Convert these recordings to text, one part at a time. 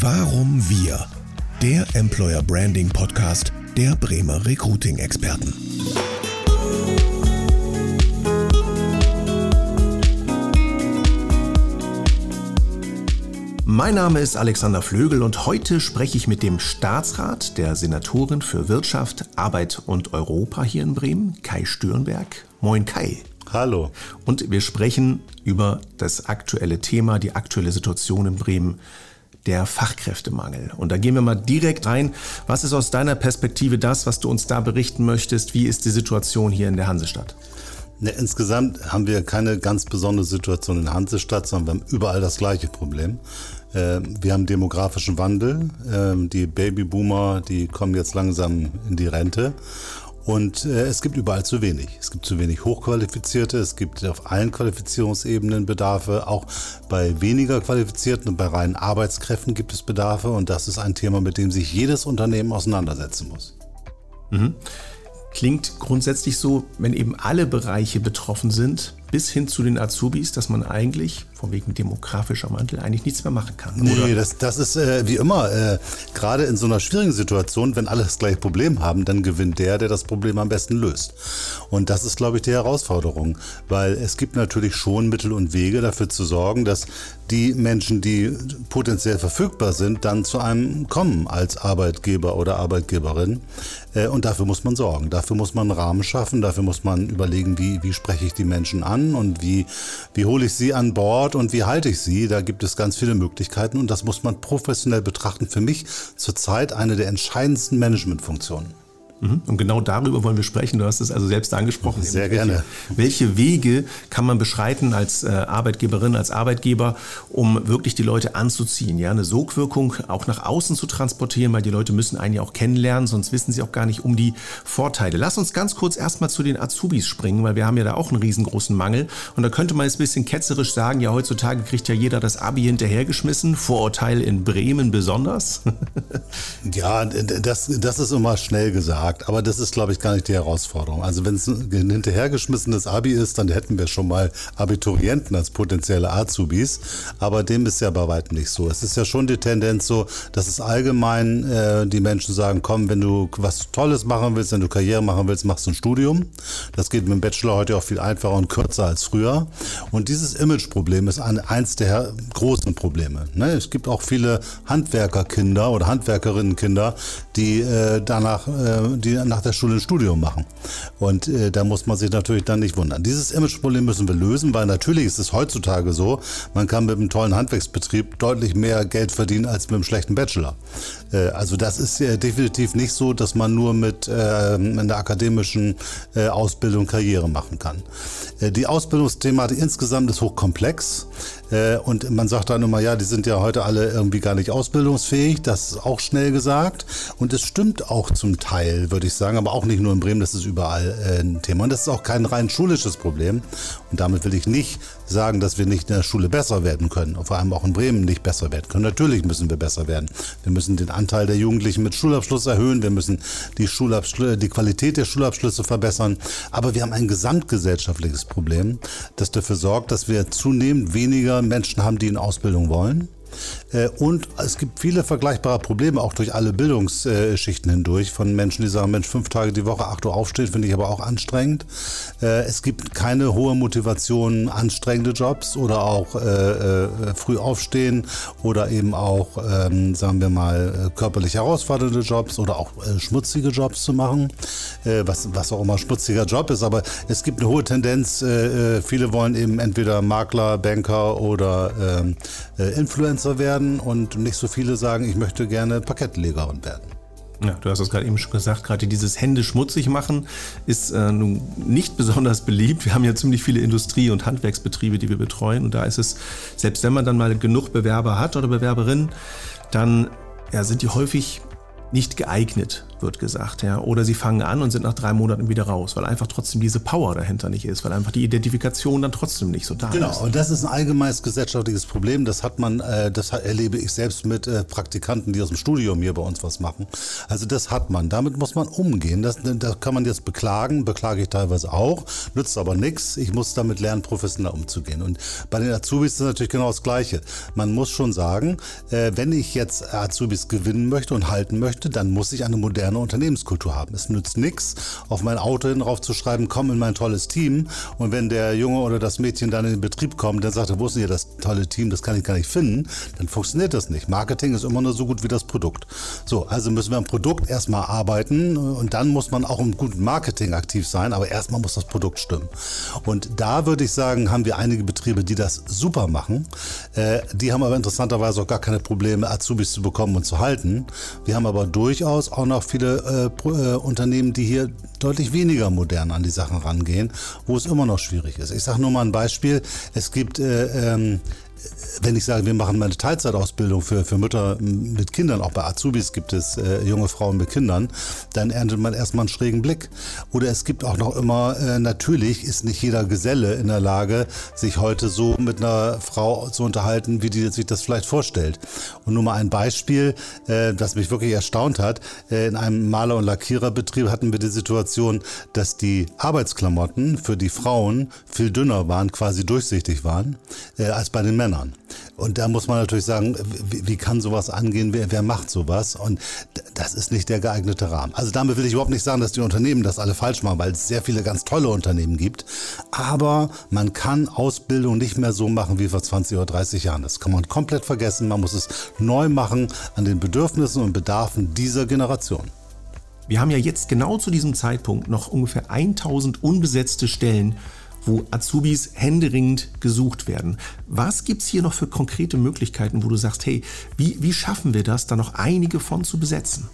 Warum wir? Der Employer Branding Podcast der Bremer Recruiting Experten. Mein Name ist Alexander Flögel und heute spreche ich mit dem Staatsrat der Senatorin für Wirtschaft, Arbeit und Europa hier in Bremen, Kai Stürnberg. Moin Kai. Hallo. Und wir sprechen über das aktuelle Thema, die aktuelle Situation in Bremen, der Fachkräftemangel. Und da gehen wir mal direkt rein. Was ist aus deiner Perspektive das, was du uns da berichten möchtest? Wie ist die Situation hier in der Hansestadt? Ne, insgesamt haben wir keine ganz besondere Situation in der Hansestadt, sondern wir haben überall das gleiche Problem. Äh, wir haben demografischen Wandel. Ähm, die Babyboomer, die kommen jetzt langsam in die Rente. Und äh, es gibt überall zu wenig. Es gibt zu wenig Hochqualifizierte, es gibt auf allen Qualifizierungsebenen Bedarfe, auch bei weniger qualifizierten und bei reinen Arbeitskräften gibt es Bedarfe und das ist ein Thema, mit dem sich jedes Unternehmen auseinandersetzen muss. Mhm. Klingt grundsätzlich so, wenn eben alle Bereiche betroffen sind, bis hin zu den Azubis, dass man eigentlich, von wegen demografischer Mantel, eigentlich nichts mehr machen kann. Oder? Nee, das, das ist äh, wie immer, äh, gerade in so einer schwierigen Situation, wenn alle das gleiche Problem haben, dann gewinnt der, der das Problem am besten löst. Und das ist, glaube ich, die Herausforderung, weil es gibt natürlich schon Mittel und Wege dafür zu sorgen, dass die Menschen, die potenziell verfügbar sind, dann zu einem kommen als Arbeitgeber oder Arbeitgeberin. Äh, und dafür muss man sorgen. Dafür muss man einen Rahmen schaffen, dafür muss man überlegen, wie, wie spreche ich die Menschen an an und wie, wie hole ich sie an Bord und wie halte ich sie. Da gibt es ganz viele Möglichkeiten und das muss man professionell betrachten. Für mich zurzeit eine der entscheidendsten Managementfunktionen. Mhm. Und genau darüber wollen wir sprechen. Du hast es also selbst angesprochen. Sehr gerne. Welche, Wege kann man beschreiten als äh, Arbeitgeberin, als Arbeitgeber, um wirklich die Leute anzuziehen? Ja, eine Sogwirkung auch nach außen zu transportieren, weil die Leute müssen einen ja auch kennenlernen, sonst wissen sie auch gar nicht um die Vorteile. Lass uns ganz kurz erstmal zu den Azubis springen, weil wir haben ja da auch einen riesengroßen Mangel. Und da könnte man jetzt ein bisschen ketzerisch sagen, ja, heutzutage kriegt ja jeder das Abi hinterhergeschmissen. Vorurteil in Bremen besonders. ja, das, das ist immer schnell gesagt gesagt. Aber das ist, glaube ich, gar nicht die Herausforderung. Also wenn es ein hinterhergeschmissenes Abi ist, dann hätten wir schon mal Abiturienten als potenzielle Azubis. Aber dem ist ja bei weitem nicht so. Es ist ja schon die Tendenz so, dass es allgemein äh, die Menschen sagen, komm, wenn du was Tolles machen willst, wenn du Karriere machen willst, machst du ein Studium. Das geht mit dem Bachelor heute auch viel einfacher und kürzer als früher. Und dieses Imageproblem ist ein, eins der großen Probleme. Ne? Es gibt auch viele Handwerkerkinder oder Handwerkerinnenkinder, die äh, danach äh, die nach der Schule ein Studium machen. Und äh, da muss man sich natürlich dann nicht wundern. Dieses Imageproblem müssen wir lösen, weil natürlich ist es heutzutage so, man kann mit einem tollen Handwerksbetrieb deutlich mehr Geld verdienen als mit einem schlechten Bachelor. Äh, also das ist äh, definitiv nicht so, dass man nur mit äh, einer akademischen äh, Ausbildung Karriere machen kann. Die Ausbildungsthematik insgesamt ist hochkomplex. Und man sagt dann immer, ja, die sind ja heute alle irgendwie gar nicht ausbildungsfähig. Das ist auch schnell gesagt. Und es stimmt auch zum Teil, würde ich sagen, aber auch nicht nur in Bremen, das ist überall ein Thema. Und das ist auch kein rein schulisches Problem. Und damit will ich nicht sagen, dass wir nicht in der Schule besser werden können. Und vor allem auch in Bremen nicht besser werden können. Natürlich müssen wir besser werden. Wir müssen den Anteil der Jugendlichen mit Schulabschluss erhöhen. Wir müssen die, Schulabschl die Qualität der Schulabschlüsse verbessern. Aber wir haben ein gesamtgesellschaftliches Problem, das dafür sorgt, dass wir zunehmend weniger Menschen haben, die in Ausbildung wollen. Äh, und es gibt viele vergleichbare Probleme, auch durch alle Bildungsschichten hindurch, von Menschen, die sagen, Mensch, fünf Tage die Woche, acht Uhr aufstehen, finde ich aber auch anstrengend. Äh, es gibt keine hohe Motivation, anstrengende Jobs oder auch äh, früh aufstehen oder eben auch, ähm, sagen wir mal, körperlich herausfordernde Jobs oder auch schmutzige Jobs zu machen, was, was auch immer schmutziger Job ist. Aber es gibt eine hohe Tendenz, viele wollen eben entweder Makler, Banker oder ähm, Influencer Influencer werden und nicht so viele sagen, ich möchte gerne Parkettlegerin werden. Ja, du hast es gerade eben schon gesagt, gerade dieses Hände schmutzig machen ist äh, nun nicht besonders beliebt. Wir haben ja ziemlich viele Industrie- und Handwerksbetriebe, die wir betreuen. Und da ist es, selbst wenn man dann mal genug Bewerber hat oder Bewerberinnen, dann ja, sind die häufig nicht geeignet wird gesagt, ja. Oder sie fangen an und sind nach drei Monaten wieder raus, weil einfach trotzdem diese Power dahinter nicht ist, weil einfach die Identifikation dann trotzdem nicht so da genau. ist. Genau, und das ist ein allgemeines gesellschaftliches Problem. Das hat man, äh, das erlebe ich selbst mit äh, Praktikanten, die aus dem Studium hier bei uns was machen. Also das hat man. Damit muss man umgehen. Das, das kann man jetzt beklagen, beklage ich teilweise auch, nützt aber nichts. Ich muss damit lernen, professionell umzugehen. Und bei den Azubis ist es natürlich genau das Gleiche. Man muss schon sagen, äh, wenn ich jetzt Azubis gewinnen möchte und halten möchte, dann muss ich eine moderne Unternehmenskultur haben. Es nützt nichts, auf mein Auto hin drauf zu schreiben, komm in mein tolles Team. Und wenn der Junge oder das Mädchen dann in den Betrieb kommt, dann sagt er, wo ist denn hier das tolle Team, das kann ich gar nicht finden, dann funktioniert das nicht. Marketing ist immer nur so gut wie das Produkt. So, also müssen wir am Produkt erstmal arbeiten und dann muss man auch im guten Marketing aktiv sein, aber erstmal muss das Produkt stimmen. Und da würde ich sagen, haben wir einige Betriebe, die das super machen. Äh, die haben aber interessanterweise auch gar keine Probleme, Azubis zu bekommen und zu halten. Wir haben aber durchaus auch noch viele äh, äh, Unternehmen, die hier deutlich weniger modern an die Sachen rangehen, wo es immer noch schwierig ist. Ich sage nur mal ein Beispiel. Es gibt äh, ähm, wenn ich sage, wir machen mal eine Teilzeitausbildung für, für Mütter mit Kindern, auch bei Azubis gibt es äh, junge Frauen mit Kindern, dann erntet man erstmal einen schrägen Blick. Oder es gibt auch noch immer, äh, natürlich ist nicht jeder Geselle in der Lage, sich heute so mit einer Frau zu unterhalten, wie die sich das vielleicht vorstellt. Und nur mal ein Beispiel, äh, das mich wirklich erstaunt hat. Äh, in einem Maler- und Lackiererbetrieb hatten wir die Situation, dass die Arbeitsklamotten für die Frauen viel dünner waren, quasi durchsichtig waren, äh, als bei den Männern. Männern. Und da muss man natürlich sagen, wie, wie kann sowas angehen? Wer, wer, macht sowas? Und das ist nicht der geeignete Rahmen. Also damit will ich überhaupt nicht sagen, dass die Unternehmen das alle falsch machen, weil es sehr viele ganz tolle Unternehmen gibt. Aber man kann Ausbildung nicht mehr so machen wie vor 20 oder 30 Jahren. Das kann man komplett vergessen. Man muss es neu machen an den Bedürfnissen und Bedarfen dieser Generation. Wir haben ja jetzt genau zu diesem Zeitpunkt noch ungefähr 1000 unbesetzte Stellen wo Azubis händeringend gesucht werden. Was gibt es hier noch für konkrete Möglichkeiten, wo du sagst, hey, wie, wie schaffen wir das, da noch einige von zu besetzen?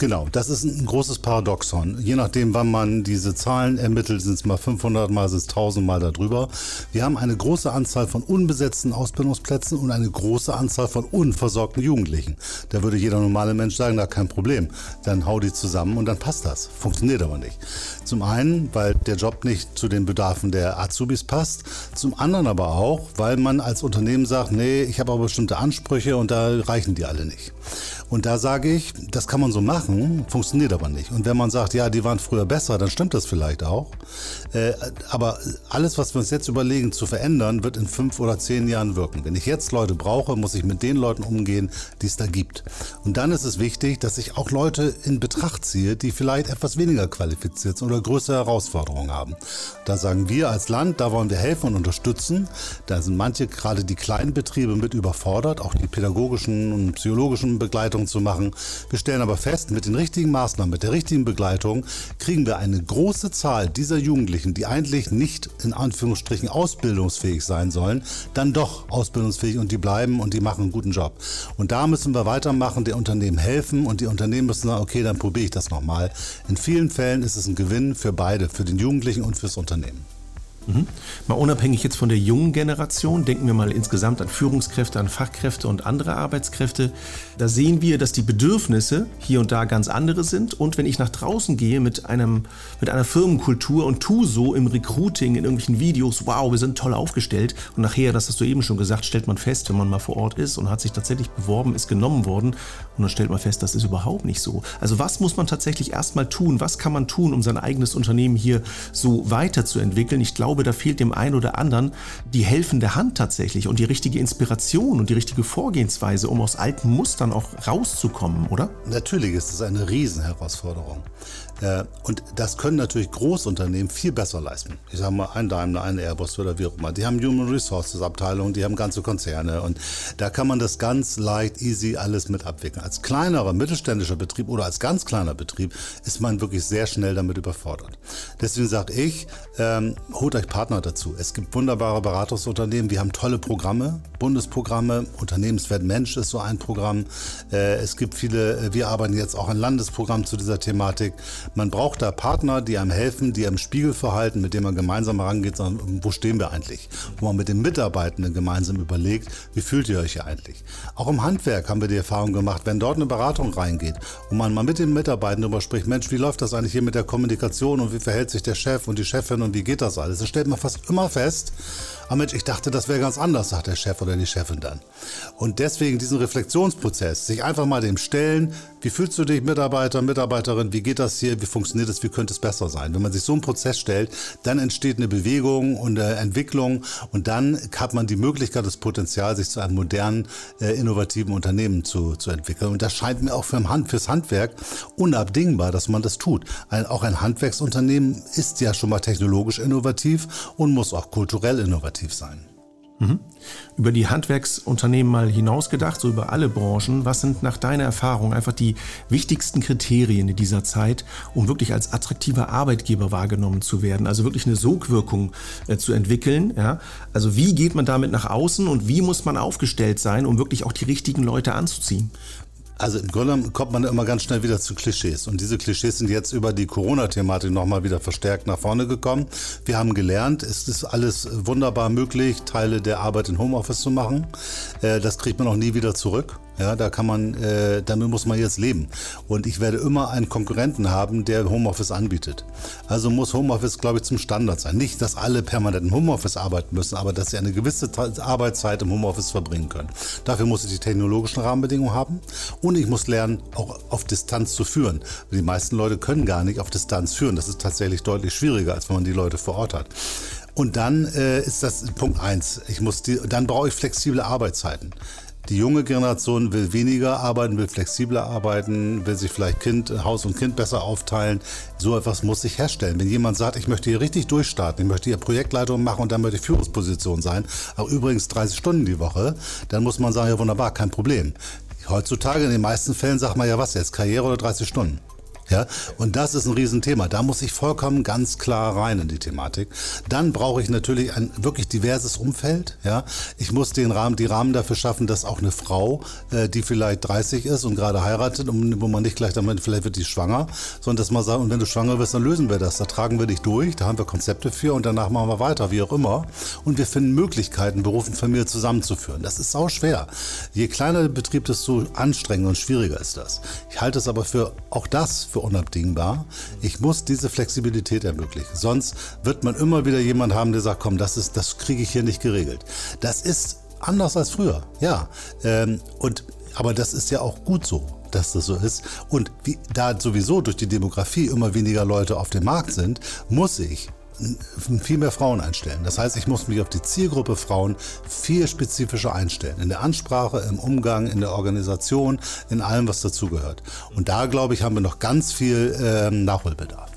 Genau, das ist ein großes Paradoxon. Je nachdem, wann man diese Zahlen ermittelt, sind es mal 500 mal, sind es 1000 mal darüber. Wir haben eine große Anzahl von unbesetzten Ausbildungsplätzen und eine große Anzahl von unversorgten Jugendlichen. Da würde jeder normale Mensch sagen, da kein Problem. Dann hau die zusammen und dann passt das. Funktioniert aber nicht. Zum einen, weil der Job nicht zu den Bedarfen der Azubis passt. Zum anderen aber auch, weil man als Unternehmen sagt, nee, ich habe aber bestimmte Ansprüche und da reichen die alle nicht. Und da sage ich, das kann man so machen, funktioniert aber nicht. Und wenn man sagt, ja, die waren früher besser, dann stimmt das vielleicht auch. Äh, aber alles, was wir uns jetzt überlegen zu verändern, wird in fünf oder zehn Jahren wirken. Wenn ich jetzt Leute brauche, muss ich mit den Leuten umgehen, die es da gibt. Und dann ist es wichtig, dass ich auch Leute in Betracht ziehe, die vielleicht etwas weniger qualifiziert sind oder größere Herausforderungen haben. Da sagen wir als Land, da wollen wir helfen und unterstützen. Da sind manche, gerade die kleinen Betriebe, mit überfordert, auch die pädagogischen und psychologischen Begleitungen Begleitung zu machen. Wir stellen aber fest, mit den richtigen Maßnahmen, mit der richtigen Begleitung kriegen wir eine große Zahl dieser Jugendlichen, die eigentlich nicht in Anführungsstrichen ausbildungsfähig sein sollen, dann doch ausbildungsfähig und die bleiben und die machen einen guten Job. Und da müssen wir weitermachen, den Unternehmen helfen und die Unternehmen müssen sagen, okay, dann probiere ich das nochmal. In vielen Fällen ist es ein Gewinn für beide, für den Jugendlichen und fürs Unternehmen. Mhm. Mal unabhängig jetzt von der jungen Generation, denken wir mal insgesamt an Führungskräfte, an Fachkräfte und andere Arbeitskräfte. Da sehen wir, dass die Bedürfnisse hier und da ganz andere sind. Und wenn ich nach draußen gehe mit, einem, mit einer Firmenkultur und tue so im Recruiting, in irgendwelchen Videos, wow, wir sind toll aufgestellt. Und nachher, das hast du eben schon gesagt, stellt man fest, wenn man mal vor Ort ist und hat sich tatsächlich beworben, ist genommen worden. Und dann stellt man fest, das ist überhaupt nicht so. Also was muss man tatsächlich erstmal tun? Was kann man tun, um sein eigenes Unternehmen hier so weiterzuentwickeln? Ich glaube, glaube, da fehlt dem einen oder anderen die helfende Hand tatsächlich und die richtige Inspiration und die richtige Vorgehensweise, um aus alten Mustern auch rauszukommen, oder? Natürlich ist es eine Riesenherausforderung. Äh, und das können natürlich Großunternehmen viel besser leisten. Ich sage mal, ein Daimler, ein Airbus oder wie auch immer. Die haben Human Resources Abteilungen, die haben ganze Konzerne und da kann man das ganz leicht, easy alles mit abwickeln. Als kleinerer mittelständischer Betrieb oder als ganz kleiner Betrieb ist man wirklich sehr schnell damit überfordert. Deswegen sage ich, ähm, holt euch Partner dazu. Es gibt wunderbare Beratungsunternehmen, wir haben tolle Programme, Bundesprogramme, Unternehmenswert Mensch ist so ein Programm. Äh, es gibt viele, äh, wir arbeiten jetzt auch ein Landesprogramm zu dieser Thematik. Man braucht da Partner, die einem helfen, die einem Spiegel verhalten, mit dem man gemeinsam herangeht, sondern wo stehen wir eigentlich? Wo man mit den Mitarbeitenden gemeinsam überlegt, wie fühlt ihr euch hier eigentlich? Auch im Handwerk haben wir die Erfahrung gemacht, wenn dort eine Beratung reingeht und man mal mit den Mitarbeitenden darüber spricht, Mensch, wie läuft das eigentlich hier mit der Kommunikation und wie verhält sich der Chef und die Chefin und wie geht das alles? Stellt man fast immer fest, ah Mensch, ich dachte, das wäre ganz anders, sagt der Chef oder die Chefin dann. Und deswegen diesen Reflexionsprozess, sich einfach mal dem stellen, wie fühlst du dich, Mitarbeiter, Mitarbeiterin, wie geht das hier, wie funktioniert das, wie könnte es besser sein? Wenn man sich so einen Prozess stellt, dann entsteht eine Bewegung und eine Entwicklung und dann hat man die Möglichkeit, das Potenzial, sich zu einem modernen, äh, innovativen Unternehmen zu, zu entwickeln. Und das scheint mir auch für Hand, fürs Handwerk unabdingbar, dass man das tut. Ein, auch ein Handwerksunternehmen ist ja schon mal technologisch innovativ und muss auch kulturell innovativ innovativ sein. Mhm. Über die Handwerksunternehmen mal hinausgedacht, so über alle Branchen, was sind nach deiner Erfahrung einfach die wichtigsten Kriterien in dieser Zeit, um wirklich als attraktiver Arbeitgeber wahrgenommen zu werden, also wirklich eine Sogwirkung äh, zu entwickeln? Ja? Also wie geht man damit nach außen und wie muss man aufgestellt sein, um wirklich auch die richtigen Leute anzuziehen? Also im Grunde kommt man immer ganz schnell wieder zu Klischees. Und diese Klischees sind jetzt über die Corona-Thematik nochmal wieder verstärkt nach vorne gekommen. Wir haben gelernt, es ist alles wunderbar möglich, Teile der Arbeit in Homeoffice zu machen. Äh, das kriegt man auch nie wieder zurück. Ja, da kann man, äh, damit muss man jetzt leben. Und ich werde immer einen Konkurrenten haben, der Homeoffice anbietet. Also muss Homeoffice, glaube ich, zum Standard sein. Nicht, dass alle permanent im Homeoffice arbeiten müssen, aber dass sie eine gewisse Arbeitszeit im Homeoffice verbringen können. Dafür muss ich die technologischen Rahmenbedingungen haben und ich muss lernen, auch auf Distanz zu führen. Die meisten Leute können gar nicht auf Distanz führen. Das ist tatsächlich deutlich schwieriger, als wenn man die Leute vor Ort hat. Und dann äh, ist das Punkt eins. Ich muss die, dann brauche ich flexible Arbeitszeiten. Die junge Generation will weniger arbeiten, will flexibler arbeiten, will sich vielleicht Kind, Haus und Kind besser aufteilen. So etwas muss sich herstellen. Wenn jemand sagt, ich möchte hier richtig durchstarten, ich möchte hier Projektleitung machen und dann möchte ich Führungsposition sein, auch übrigens 30 Stunden die Woche, dann muss man sagen, ja wunderbar, kein Problem. Heutzutage in den meisten Fällen sagt man ja was jetzt, Karriere oder 30 Stunden. Ja, und das ist ein Riesenthema. Da muss ich vollkommen ganz klar rein in die Thematik. Dann brauche ich natürlich ein wirklich diverses Umfeld. Ja, ich muss den Rahmen, die Rahmen dafür schaffen, dass auch eine Frau, äh, die vielleicht 30 ist und gerade heiratet, um, wo man nicht gleich damit, vielleicht wird die schwanger, sondern dass man sagt, und wenn du schwanger wirst, dann lösen wir das. Da tragen wir dich durch, da haben wir Konzepte für und danach machen wir weiter, wie auch immer. Und wir finden Möglichkeiten, Beruf und Familie zusammenzuführen. Das ist sau schwer. Je kleiner der Betrieb, desto anstrengender und schwieriger ist das. Ich halte es aber für auch das für für unabdingbar. Ich muss diese Flexibilität ermöglichen. Sonst wird man immer wieder jemand haben, der sagt, komm, das ist, das kriege ich hier nicht geregelt. Das ist anders als früher, ja. Ähm, und aber das ist ja auch gut so dass das so ist. Und wie, da sowieso durch die Demografie immer weniger Leute auf dem Markt sind, muss ich viel mehr Frauen einstellen. Das heißt, ich muss mich auf die Zielgruppe Frauen viel spezifischer einstellen. In der Ansprache, im Umgang, in der Organisation, in allem, was dazugehört. Und da, glaube ich, haben wir noch ganz viel ähm, Nachholbedarf.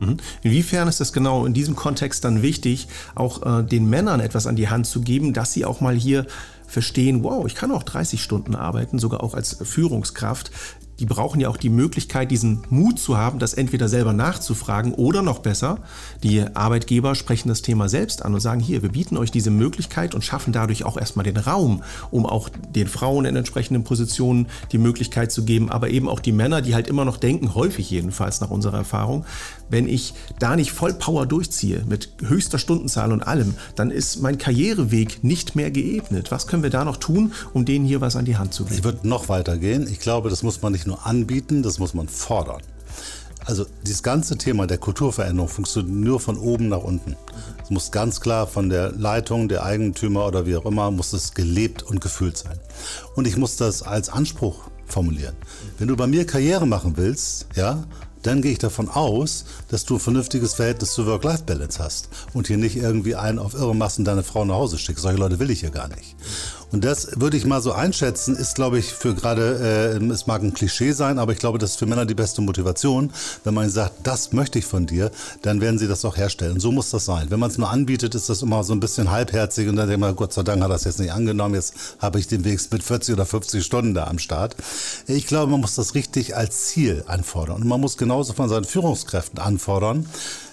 Mhm. Inwiefern ist es genau in diesem Kontext dann wichtig, auch äh, den Männern etwas an die Hand zu geben, dass sie auch mal hier verstehen, wow, ich kann auch 30 Stunden arbeiten, sogar auch als Führungskraft die brauchen ja auch die Möglichkeit, diesen Mut zu haben, das entweder selber nachzufragen oder noch besser, die Arbeitgeber sprechen das Thema selbst an und sagen, hier, wir bieten euch diese Möglichkeit und schaffen dadurch auch erstmal den Raum, um auch den Frauen in entsprechenden Positionen die Möglichkeit zu geben, aber eben auch die Männer, die halt immer noch denken, häufig jedenfalls nach unserer Erfahrung, wenn ich da nicht voll Power durchziehe, mit höchster Stundenzahl und allem, dann ist mein Karriereweg nicht mehr geebnet. Was können wir da noch tun, um denen hier was an die Hand zu geben? Ich würde noch weiter gehen. Ich glaube, das muss man nicht nur anbieten, das muss man fordern. Also dieses ganze Thema der Kulturveränderung funktioniert nur von oben nach unten. Es muss ganz klar von der Leitung, der Eigentümer oder wie auch immer, muss es gelebt und gefühlt sein. Und ich muss das als Anspruch formulieren. Wenn du bei mir Karriere machen willst, ja, dann gehe ich davon aus, dass du ein vernünftiges Verhältnis zur Work-Life-Balance hast und hier nicht irgendwie einen auf irre Massen deine Frau nach Hause schickst. Solche Leute will ich hier gar nicht. Und das würde ich mal so einschätzen, ist, glaube ich, für gerade, äh, es mag ein Klischee sein, aber ich glaube, das ist für Männer die beste Motivation. Wenn man sagt, das möchte ich von dir, dann werden sie das auch herstellen. So muss das sein. Wenn man es nur anbietet, ist das immer so ein bisschen halbherzig und dann denkt man, Gott sei Dank hat das jetzt nicht angenommen, jetzt habe ich den Weg mit 40 oder 50 Stunden da am Start. Ich glaube, man muss das richtig als Ziel anfordern. Und man muss genauso von seinen Führungskräften anfordern,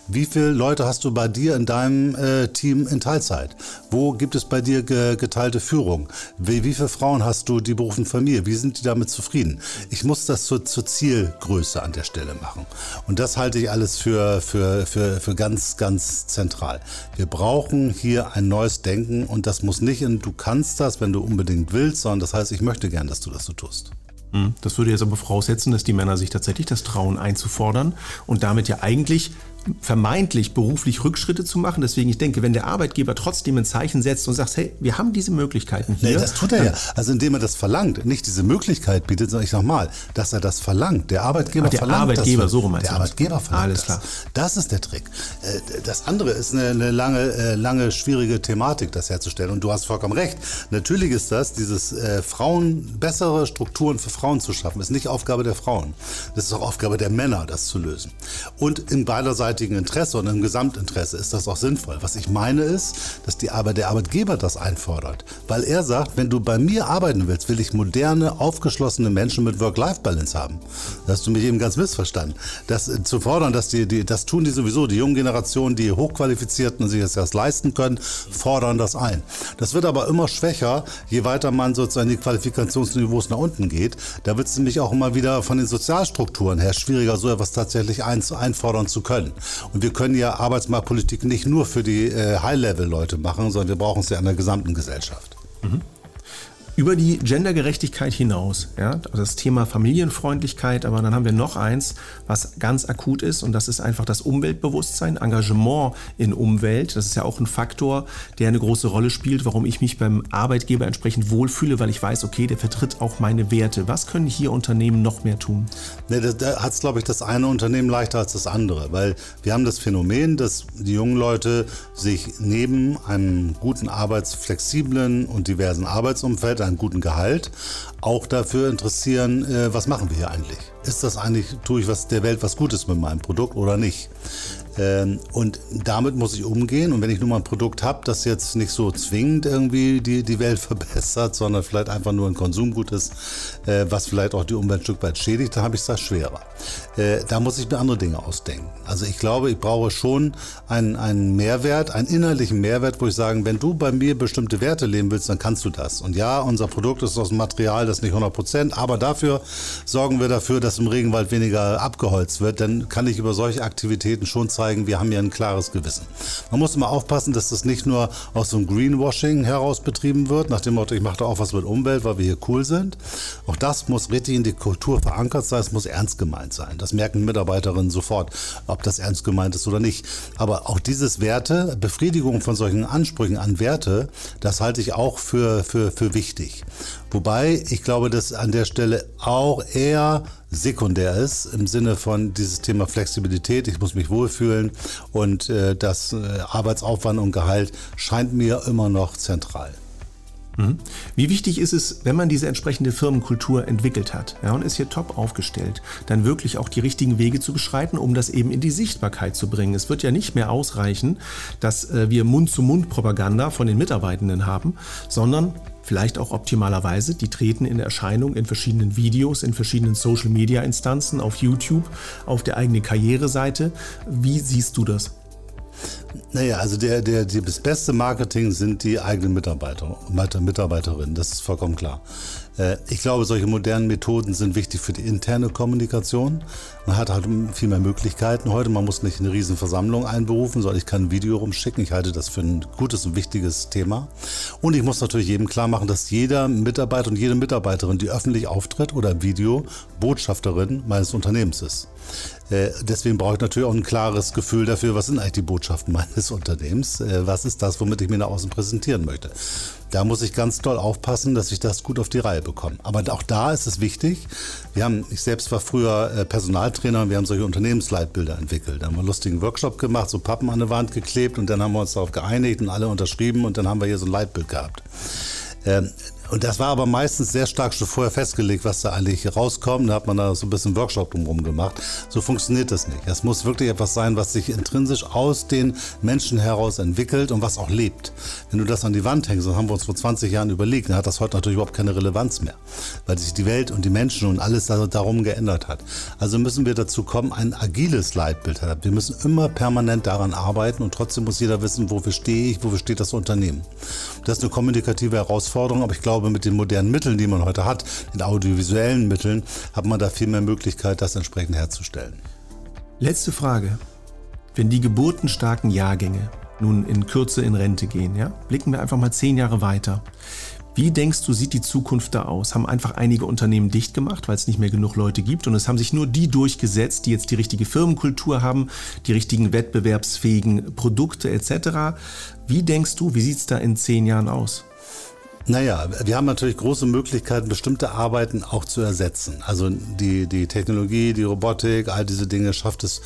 Wie viele Leute hast du bei dir in deinem äh, Team in Teilzeit? Wo gibt es bei dir ge geteilte Führung? Wie, wie viele Frauen hast du, die berufen Familie? Wie sind die damit zufrieden? Ich muss das zur, zur Zielgröße an der Stelle machen. Und das halte ich alles für, für, für, für ganz, ganz zentral. Wir brauchen hier ein neues Denken und das muss nicht in, du kannst das, wenn du unbedingt willst, sondern das heißt, ich möchte gern, dass du das so tust. Hm, das würde jetzt aber voraussetzen, dass die Männer sich tatsächlich das trauen einzufordern und damit ja eigentlich vermeintlich beruflich Rückschritte zu machen. Deswegen, ich denke, wenn der Arbeitgeber trotzdem ein Zeichen setzt und sagt, hey, wir haben diese Möglichkeiten hier. Nee, das tut er ja. Also indem er das verlangt, nicht diese Möglichkeit bietet, sondern ich nochmal, dass er das verlangt. Der Arbeitgeber der verlangt Arbeitgeber, das. so rum Der Arbeitgeber verlangt Alles das. klar. Das ist der Trick. Äh, das andere ist eine, eine lange, äh, lange schwierige Thematik, das herzustellen. Und du hast vollkommen recht. Natürlich ist das, dieses äh, Frauen, bessere Strukturen für Frauen zu schaffen, ist nicht Aufgabe der Frauen. Das ist auch Aufgabe der Männer, das zu lösen. Und im beiderseitigen Interesse und im Gesamtinteresse ist das auch sinnvoll. Was ich meine ist, dass die Arbeit, der Arbeitgeber das einfordert. Weil er sagt, wenn du bei mir arbeiten willst, will ich moderne, aufgeschlossene Menschen mit Work-Life-Balance haben. Das hast du mich eben ganz missverstanden. Das zu fordern, dass die, die, das tun die sowieso. Die jungen Generationen, die hochqualifizierten sich das leisten können, fordern das ein. Das wird aber immer schwächer, je weiter man sozusagen die Qualifikationsniveaus nach unten geht. Da wird es nämlich auch immer wieder von den Sozialstrukturen her schwieriger, so etwas tatsächlich ein, einfordern zu können. Und wir können ja Arbeitsmarktpolitik nicht nur für die äh, High-Level-Leute machen, sondern wir brauchen es ja in der gesamten Gesellschaft. Mhm. Über die Gendergerechtigkeit hinaus, ja, das Thema Familienfreundlichkeit, aber dann haben wir noch eins, was ganz akut ist und das ist einfach das Umweltbewusstsein, Engagement in Umwelt. Das ist ja auch ein Faktor, der eine große Rolle spielt, warum ich mich beim Arbeitgeber entsprechend wohlfühle, weil ich weiß, okay, der vertritt auch meine Werte. Was können hier Unternehmen noch mehr tun? Ne, da, da hat es, glaube ich, das eine Unternehmen leichter als das andere, weil wir haben das Phänomen, dass die jungen Leute sich neben einem guten arbeitsflexiblen und diversen Arbeitsumfeld einem guten Gehalt, auch dafür interessieren, äh, was machen wir hier eigentlich? Ist das eigentlich, tue ich was der Welt was Gutes mit meinem Produkt oder nicht? Ähm, und damit muss ich umgehen. Und wenn ich nun mal ein Produkt habe, das jetzt nicht so zwingend irgendwie die, die Welt verbessert, sondern vielleicht einfach nur ein Konsumgut ist, äh, was vielleicht auch die Umwelt ein Stück weit schädigt, dann habe ich es da schwerer. Äh, da muss ich mir andere Dinge ausdenken. Also ich glaube, ich brauche schon einen, einen Mehrwert, einen innerlichen Mehrwert, wo ich sage, wenn du bei mir bestimmte Werte leben willst, dann kannst du das. Und ja, unser Produkt ist aus Material, das nicht 100 Prozent, aber dafür sorgen wir dafür, dass im Regenwald weniger abgeholzt wird. Dann kann ich über solche Aktivitäten schon zeigen, zeigen, wir haben ja ein klares Gewissen. Man muss immer aufpassen, dass das nicht nur aus so einem Greenwashing heraus betrieben wird, nach dem Motto, ich mache da auch was mit Umwelt, weil wir hier cool sind. Auch das muss richtig in die Kultur verankert sein, es muss ernst gemeint sein. Das merken Mitarbeiterinnen sofort, ob das ernst gemeint ist oder nicht. Aber auch dieses Werte, Befriedigung von solchen Ansprüchen an Werte, das halte ich auch für, für, für wichtig. Wobei ich glaube, dass an der Stelle auch eher sekundär ist im Sinne von dieses Thema Flexibilität, ich muss mich wohlfühlen und äh, das äh, Arbeitsaufwand und Gehalt scheint mir immer noch zentral. Mhm. Wie wichtig ist es, wenn man diese entsprechende Firmenkultur entwickelt hat ja, und ist hier top aufgestellt, dann wirklich auch die richtigen Wege zu beschreiten, um das eben in die Sichtbarkeit zu bringen. Es wird ja nicht mehr ausreichen, dass äh, wir Mund-zu-Mund-Propaganda von den Mitarbeitenden haben, sondern vielleicht auch optimalerweise, die treten in Erscheinung in verschiedenen Videos, in verschiedenen Social-Media-Instanzen, auf YouTube, auf der eigenen Karriereseite. Wie siehst du das? Naja, also der, der, das beste Marketing sind die eigenen Mitarbeiter, Mitarbeiterinnen, das ist vollkommen klar. Äh, ich glaube, solche modernen Methoden sind wichtig für die interne Kommunikation. Man hat halt viel mehr Möglichkeiten heute. Man muss nicht eine riesen Versammlung einberufen, sondern ich kann ein Video rumschicken. Ich halte das für ein gutes und wichtiges Thema. Und ich muss natürlich jedem klar machen, dass jeder Mitarbeiter und jede Mitarbeiterin, die öffentlich auftritt oder im Video, Botschafterin meines Unternehmens ist. Äh, deswegen brauche ich natürlich auch ein klares Gefühl dafür, was sind eigentlich die Botschaften meines Unternehmens, äh, was ist das, womit ich mir nach außen präsentieren möchte. Da muss ich ganz doll aufpassen, dass ich das gut auf die Reihe bekomme. Aber auch da ist es wichtig. Wir haben, ich selbst war früher äh, Personaltrainer und wir haben solche Unternehmensleitbilder entwickelt. Da haben wir einen lustigen Workshop gemacht, so Pappen an der Wand geklebt und dann haben wir uns darauf geeinigt und alle unterschrieben und dann haben wir hier so ein Leitbild gehabt. Und das war aber meistens sehr stark schon vorher festgelegt, was da eigentlich rauskommt. Da hat man da so ein bisschen Workshop drumherum gemacht. So funktioniert das nicht. Es muss wirklich etwas sein, was sich intrinsisch aus den Menschen heraus entwickelt und was auch lebt. Wenn du das an die Wand hängst, dann haben wir uns vor 20 Jahren überlegt, dann hat das heute natürlich überhaupt keine Relevanz mehr, weil sich die Welt und die Menschen und alles darum geändert hat. Also müssen wir dazu kommen, ein agiles Leitbild haben. Wir müssen immer permanent daran arbeiten und trotzdem muss jeder wissen, wofür stehe ich, wofür steht das Unternehmen. Das ist eine kommunikative Herausforderung, aber ich glaube, glaube, mit den modernen Mitteln, die man heute hat, den audiovisuellen Mitteln, hat man da viel mehr Möglichkeit, das entsprechend herzustellen. Letzte Frage. Wenn die geburtenstarken Jahrgänge nun in Kürze in Rente gehen, ja, blicken wir einfach mal zehn Jahre weiter. Wie denkst du, sieht die Zukunft da aus? Haben einfach einige Unternehmen dicht gemacht, weil es nicht mehr genug Leute gibt und es haben sich nur die durchgesetzt, die jetzt die richtige Firmenkultur haben, die richtigen wettbewerbsfähigen Produkte etc. Wie denkst du, wie sieht es da in zehn Jahren aus? Naja, wir haben natürlich große Möglichkeiten, bestimmte Arbeiten auch zu ersetzen. Also die, die Technologie, die Robotik, all diese Dinge schafft es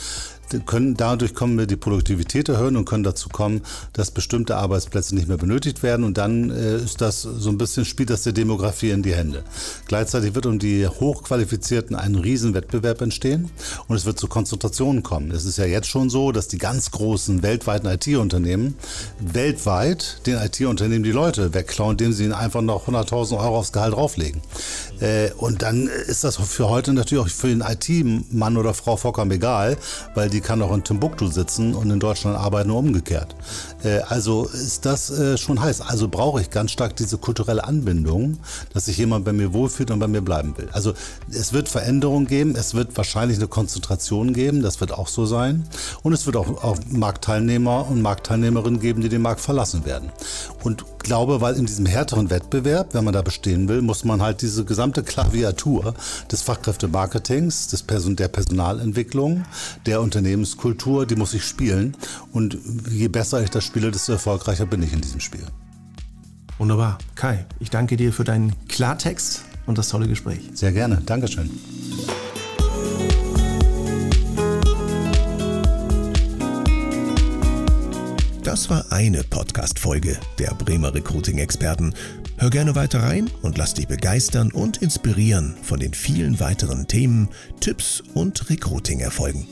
können, dadurch können wir die Produktivität erhöhen und können dazu kommen, dass bestimmte Arbeitsplätze nicht mehr benötigt werden. Und dann äh, ist das so ein bisschen, spielt das der Demografie in die Hände. Gleichzeitig wird um die Hochqualifizierten ein Riesenwettbewerb entstehen und es wird zu Konzentrationen kommen. Es ist ja jetzt schon so, dass die ganz großen weltweiten IT-Unternehmen weltweit den IT-Unternehmen die Leute wegklauen, indem sie ihnen einfach noch 100.000 Euro aufs Gehalt drauflegen. Äh, und dann ist das für heute natürlich auch für den IT-Mann oder Frau vollkommen egal, weil die die kann auch in Timbuktu sitzen und in Deutschland arbeiten und umgekehrt. Äh, also ist das äh, schon heiß. Also brauche ich ganz stark diese kulturelle Anbindung, dass sich jemand bei mir wohlfühlt und bei mir bleiben will. Also es wird Veränderungen geben, es wird wahrscheinlich eine Konzentration geben, das wird auch so sein. Und es wird auch, auch Marktteilnehmer und Marktteilnehmerinnen geben, die den Markt verlassen werden. Und glaube, weil in diesem härteren Wettbewerb, wenn man da bestehen will, muss man halt diese gesamte Klaviatur des Fachkräftemarketings, des Person der Personalentwicklung, der Unternehmenskultur, die muss ich spielen. Und je besser ich das spiele, desto erfolgreicher bin ich in diesem Spiel. Wunderbar. Kai, ich danke dir für deinen Klartext und das tolle Gespräch. Sehr gerne. Dankeschön. Das war eine Podcast-Folge der Bremer Recruiting-Experten. Hör gerne weiter rein und lass dich begeistern und inspirieren von den vielen weiteren Themen, Tipps und Recruiting-Erfolgen.